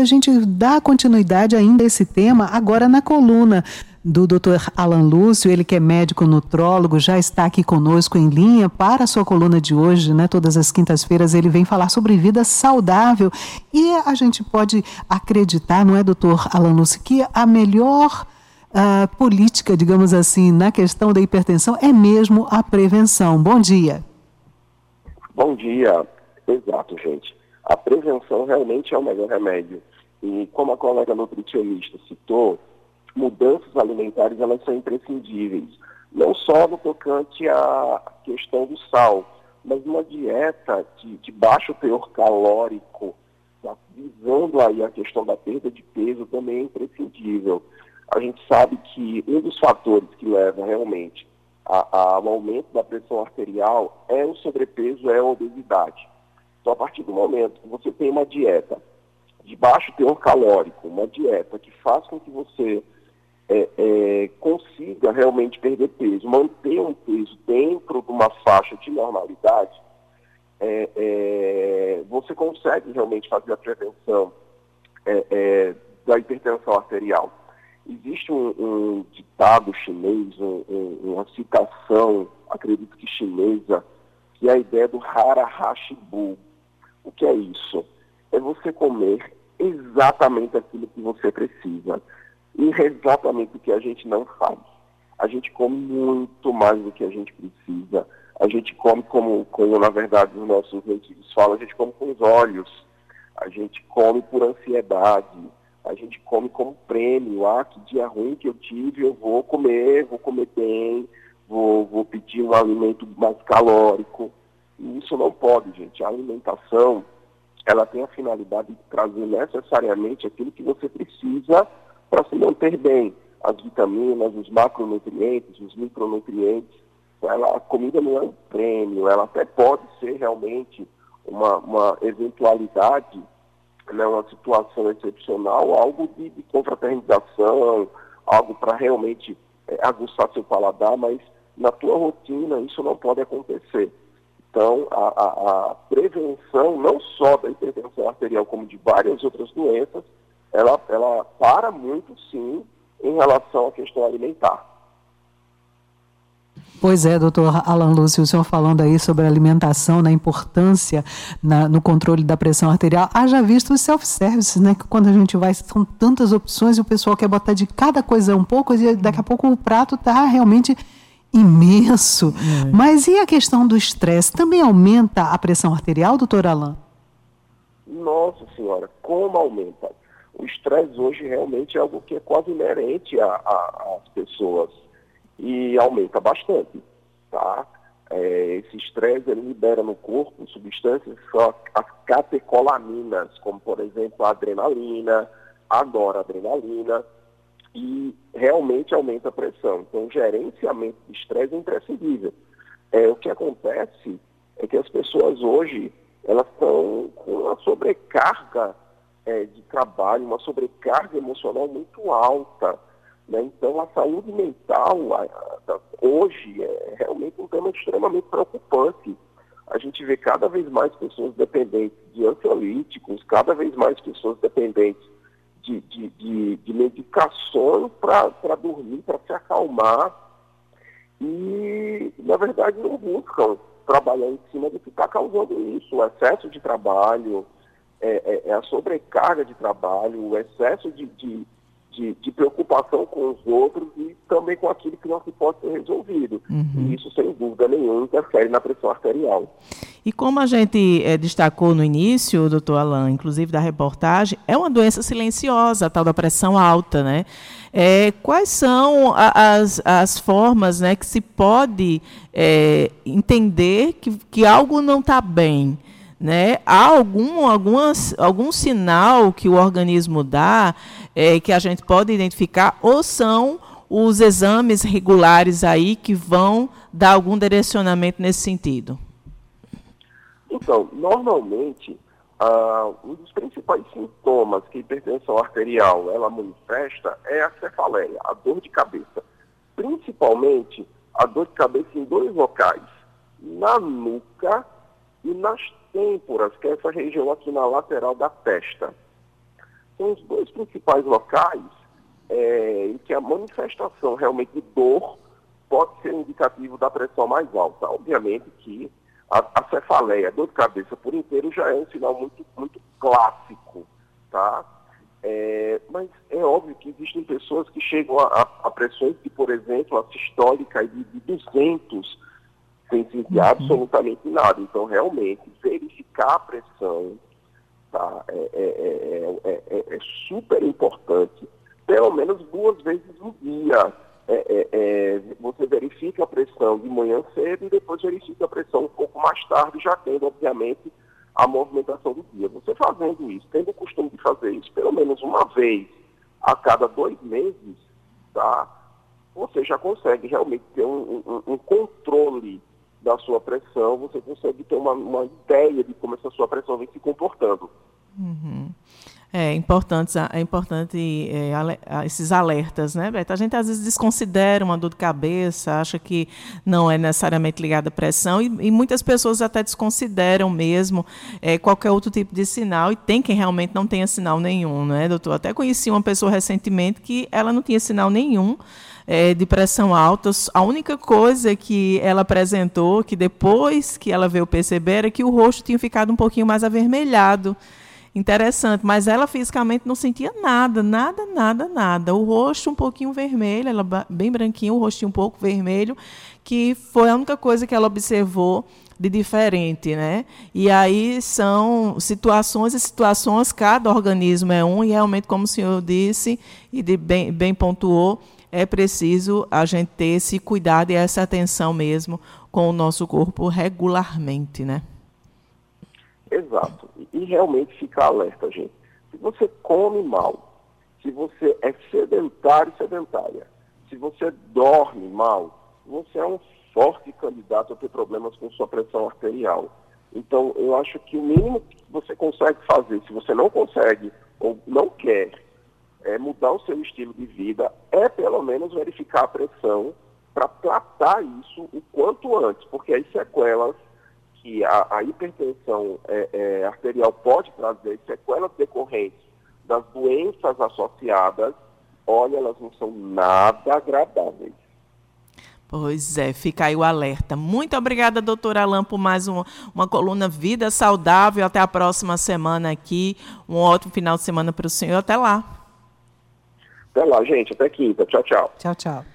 a gente dá continuidade ainda a esse tema agora na coluna do Dr. Alan Lúcio, ele que é médico nutrólogo, já está aqui conosco em linha para a sua coluna de hoje, né? Todas as quintas-feiras ele vem falar sobre vida saudável e a gente pode acreditar, não é, doutor Alan Lúcio, que a melhor uh, política, digamos assim, na questão da hipertensão é mesmo a prevenção. Bom dia. Bom dia. Exato, gente. A prevenção realmente é o melhor remédio. E como a colega nutricionista citou, mudanças alimentares elas são imprescindíveis, não só no tocante à questão do sal, mas uma dieta de, de baixo teor calórico, tá? visando aí a questão da perda de peso também é imprescindível. A gente sabe que um dos fatores que leva realmente ao aumento da pressão arterial é o sobrepeso, é a obesidade. Então, a partir do momento que você tem uma dieta de baixo teor calórico, uma dieta que faz com que você é, é, consiga realmente perder peso, manter um peso dentro de uma faixa de normalidade, é, é você consegue realmente fazer a prevenção é, é, da hipertensão arterial. Existe um, um ditado chinês, um, um, uma citação, acredito que chinesa, que é a ideia do hara hashibu. O que é isso? É você comer exatamente aquilo que você precisa e exatamente o que a gente não faz. A gente come muito mais do que a gente precisa. A gente come como, como na verdade, os nossos antigos falam, a gente come com os olhos. A gente come por ansiedade. A gente come como prêmio. Ah, que dia ruim que eu tive, eu vou comer, vou comer bem, vou, vou pedir um alimento mais calórico. E isso não pode, gente. A alimentação, ela tem a finalidade de trazer necessariamente aquilo que você precisa para se manter bem. As vitaminas, os macronutrientes, os micronutrientes. Ela, a comida não é um prêmio, ela até pode ser realmente uma, uma eventualidade, né, uma situação excepcional, algo de, de confraternização, algo para realmente é, aguçar seu paladar, mas na tua rotina isso não pode acontecer. Então, a, a, a, prevenção não só da hipertensão arterial, como de várias outras doenças, ela, ela para muito, sim, em relação à questão alimentar. Pois é, doutor Alan Lúcio, o senhor falando aí sobre alimentação, na importância na, no controle da pressão arterial. Haja visto os self-services, né? Que quando a gente vai, são tantas opções e o pessoal quer botar de cada coisa um pouco e daqui a pouco o prato está realmente imenso. É. Mas e a questão do estresse? Também aumenta a pressão arterial, doutor Alan? Nossa senhora, como aumenta? o estresse hoje realmente é algo que é quase inerente às pessoas e aumenta bastante, tá? É, esse estresse ele libera no corpo substâncias só as catecolaminas, como por exemplo a adrenalina, a noradrenalina, e realmente aumenta a pressão. Então, o gerenciamento de estresse é imprescindível. É, o que acontece é que as pessoas hoje elas estão com uma sobrecarga é, de trabalho, uma sobrecarga emocional muito alta. Né? Então, a saúde mental a, a, hoje é realmente um tema extremamente preocupante. A gente vê cada vez mais pessoas dependentes de ansiolíticos, cada vez mais pessoas dependentes de, de, de, de medicações para dormir, para se acalmar. E, na verdade, não buscam trabalhar em cima do que está causando isso, o excesso de trabalho, é, é, é, a sobrecarga de trabalho, o excesso de, de, de, de, preocupação com os outros e também com aquilo que não se pode ser resolvido. Uhum. E isso, sem dúvida nenhuma, interfere na pressão arterial. E como a gente é, destacou no início, doutor Alain, inclusive da reportagem, é uma doença silenciosa, a tal da pressão alta, né? É, quais são a, as, as formas né, que se pode é, entender que, que algo não está bem? Né? Há algum, algumas, algum sinal que o organismo dá é, que a gente pode identificar ou são os exames regulares aí que vão dar algum direcionamento nesse sentido? Então, normalmente, uh, um dos principais sintomas que a hipertensão arterial ela manifesta é a cefaleia, a dor de cabeça. Principalmente a dor de cabeça em dois locais, na nuca e nas têmporas, que é essa região aqui na lateral da testa. são os dois principais locais é, em que a manifestação realmente de dor pode ser indicativo da pressão mais alta. Obviamente que a, a cefaleia, a dor de cabeça por inteiro já é um sinal muito, muito clássico, tá? É, mas é óbvio que existem pessoas que chegam a, a, pressões de, por exemplo, a sistólica de, de 200 sem sentir uhum. absolutamente nada. Então, realmente, verificar a pressão tá, é, é, é, é super importante, pelo menos duas vezes no dia. Você verifica a pressão de manhã cedo e depois verifica a pressão um pouco mais tarde, já tendo, obviamente, a movimentação do dia. Você fazendo isso, tendo o costume de fazer isso pelo menos uma vez a cada dois meses, tá? Você já consegue realmente ter um, um, um controle da sua pressão, você consegue ter uma, uma ideia de como essa sua pressão vem se comportando. Uhum. É importante, é importante é, esses alertas, né, Beto? A gente às vezes desconsidera uma dor de cabeça, acha que não é necessariamente ligada à pressão, e, e muitas pessoas até desconsideram mesmo é, qualquer outro tipo de sinal, e tem quem realmente não tenha sinal nenhum, né, doutor? Até conheci uma pessoa recentemente que ela não tinha sinal nenhum é, de pressão alta. A única coisa que ela apresentou, que depois que ela veio perceber, era que o rosto tinha ficado um pouquinho mais avermelhado. Interessante, mas ela fisicamente não sentia nada, nada, nada, nada. O rosto um pouquinho vermelho, ela bem branquinha, o rostinho um pouco vermelho, que foi a única coisa que ela observou de diferente, né? E aí são situações e situações, cada organismo é um, e realmente, como o senhor disse, e bem, bem pontuou, é preciso a gente ter esse cuidado e essa atenção mesmo com o nosso corpo regularmente, né? Exato. E realmente ficar alerta, gente. Se você come mal, se você é sedentário sedentária, se você dorme mal, você é um forte candidato a ter problemas com sua pressão arterial. Então, eu acho que o mínimo que você consegue fazer, se você não consegue ou não quer é, mudar o seu estilo de vida é pelo menos verificar a pressão para tratar isso o quanto antes, porque as sequelas que a, a hipertensão é, é, arterial pode trazer, sequelas decorrentes das doenças associadas, olha, elas não são nada agradáveis. Pois é, fica aí o alerta. Muito obrigada, doutora Alain, por mais um, uma coluna Vida Saudável. Até a próxima semana aqui. Um ótimo final de semana para o senhor. Até lá. Até lá, gente. Até quinta. Tchau, tchau. Tchau, tchau.